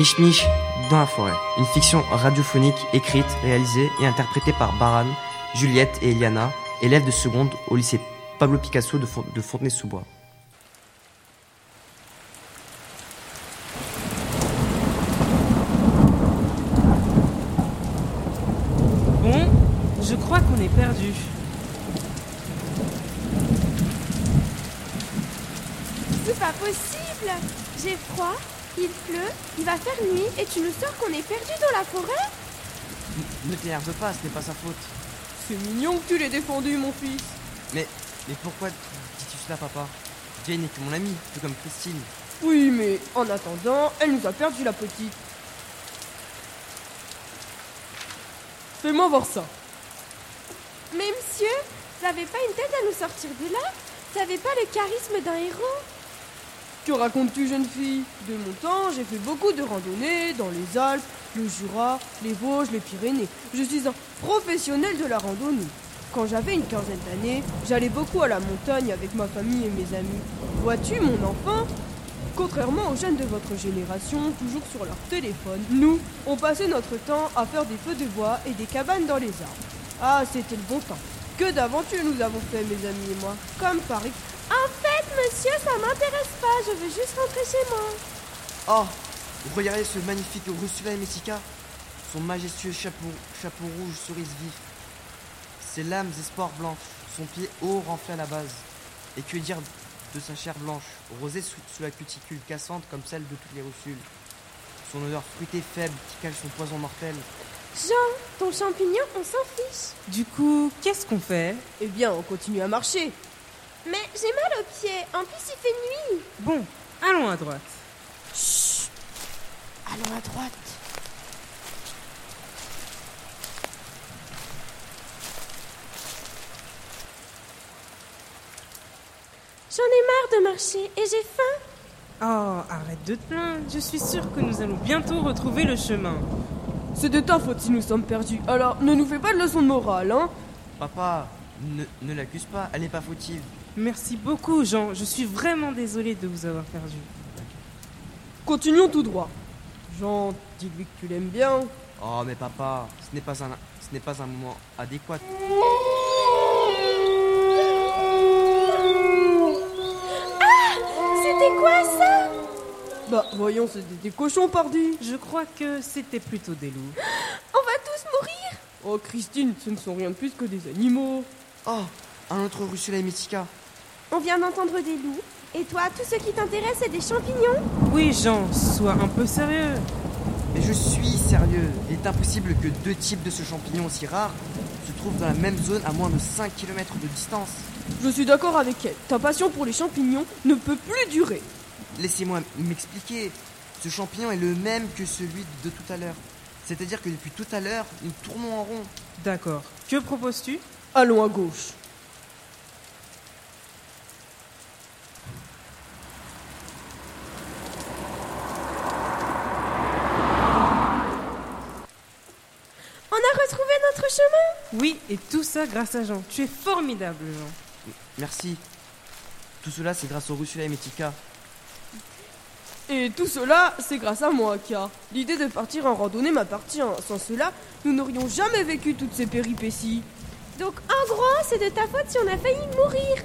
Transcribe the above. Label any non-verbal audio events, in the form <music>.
Mich Mich dans la forêt, une fiction radiophonique écrite, réalisée et interprétée par Baran, Juliette et Eliana, élèves de seconde au lycée Pablo Picasso de, Fon- de Fontenay-sous-Bois. Bon, je crois qu'on est perdu. C'est pas possible J'ai froid, il pleut, il va faire nuit et tu nous sors qu'on est perdu dans la forêt Ne t'énerve pas, ce n'est pas sa faute. C'est mignon que tu l'aies défendu, mon fils. Mais, mais pourquoi dis-tu cela, papa? Jane est que mon amie, tout comme Christine. Oui, mais en attendant, elle nous a perdu la petite. Fais-moi voir ça. Mais monsieur, vous avez pas une tête à nous sortir de là? Vous avez pas le charisme d'un héros? Que racontes-tu, jeune fille? De mon temps, j'ai fait beaucoup de randonnées dans les Alpes, le Jura, les Vosges, les Pyrénées. Je suis un professionnel de la randonnée. Quand j'avais une quinzaine d'années, j'allais beaucoup à la montagne avec ma famille et mes amis. Vois-tu, mon enfant? Contrairement aux jeunes de votre génération, toujours sur leur téléphone, nous, on passait notre temps à faire des feux de bois et des cabanes dans les arbres. Ah, c'était le bon temps. Que d'aventures nous avons fait, mes amis et moi. Comme par exemple... En fait, monsieur, ça m'intéresse pas, je veux juste rentrer chez moi. Oh Regardez ce magnifique Ursula et Messica? Son majestueux chapeau, chapeau rouge cerise vif. Ses lames et spores blanches, son pied haut renflé à la base. Et que dire de sa chair blanche, rosée sous, sous la cuticule cassante comme celle de toutes les russules. Son odeur fruitée faible qui cache son poison mortel. Jean, ton champignon, on s'en fiche. Du coup, qu'est-ce qu'on fait? Eh bien, on continue à marcher. Mais j'ai mal aux pieds, en plus il fait nuit. Bon, allons à droite. Allons à droite. J'en ai marre de marcher et j'ai faim. Oh, arrête de te plaindre. Je suis sûre que nous allons bientôt retrouver le chemin. C'est de ta faute si nous sommes perdus. Alors, ne nous fais pas de leçon de morale, hein Papa, ne, ne l'accuse pas, elle n'est pas fautive. Merci beaucoup, Jean. Je suis vraiment désolée de vous avoir perdu. Continuons tout droit. Jean, dis-lui que tu l'aimes bien. Oh mais papa, ce n'est pas un, ce n'est pas un moment adéquat. C'était quoi ça? Bah, voyons, c'était des cochons, pardi. Je crois que c'était plutôt des loups. <gasps> On va tous mourir? Oh, Christine, ce ne sont rien de plus que des animaux. Oh, un autre Ursula et Messica. On vient d'entendre des loups. Et toi, tout ce qui t'intéresse, c'est des champignons? Oui, Jean, sois un peu sérieux. Mais je suis sérieux. Il est impossible que deux types de ce champignon aussi rare se trouvent dans la même zone à moins de 5 km de distance. Je suis d'accord avec elle. Ta passion pour les champignons ne peut plus durer. Laissez-moi m'expliquer. Ce champignon est le même que celui de tout à l'heure. C'est-à-dire que depuis tout à l'heure, nous tournons en rond. D'accord. Que proposes-tu? Allons à gauche. On a retrouvé notre chemin? Oui, et tout ça grâce à Jean. Tu es formidable, Jean. Merci. Tout cela, c'est grâce au Ursula et Messica. Et tout cela, c'est grâce à moi, car l'idée de partir en randonnée m'appartient. Sans cela, nous n'aurions jamais vécu toutes ces péripéties. Donc en gros, c'est de ta faute si on a failli mourir.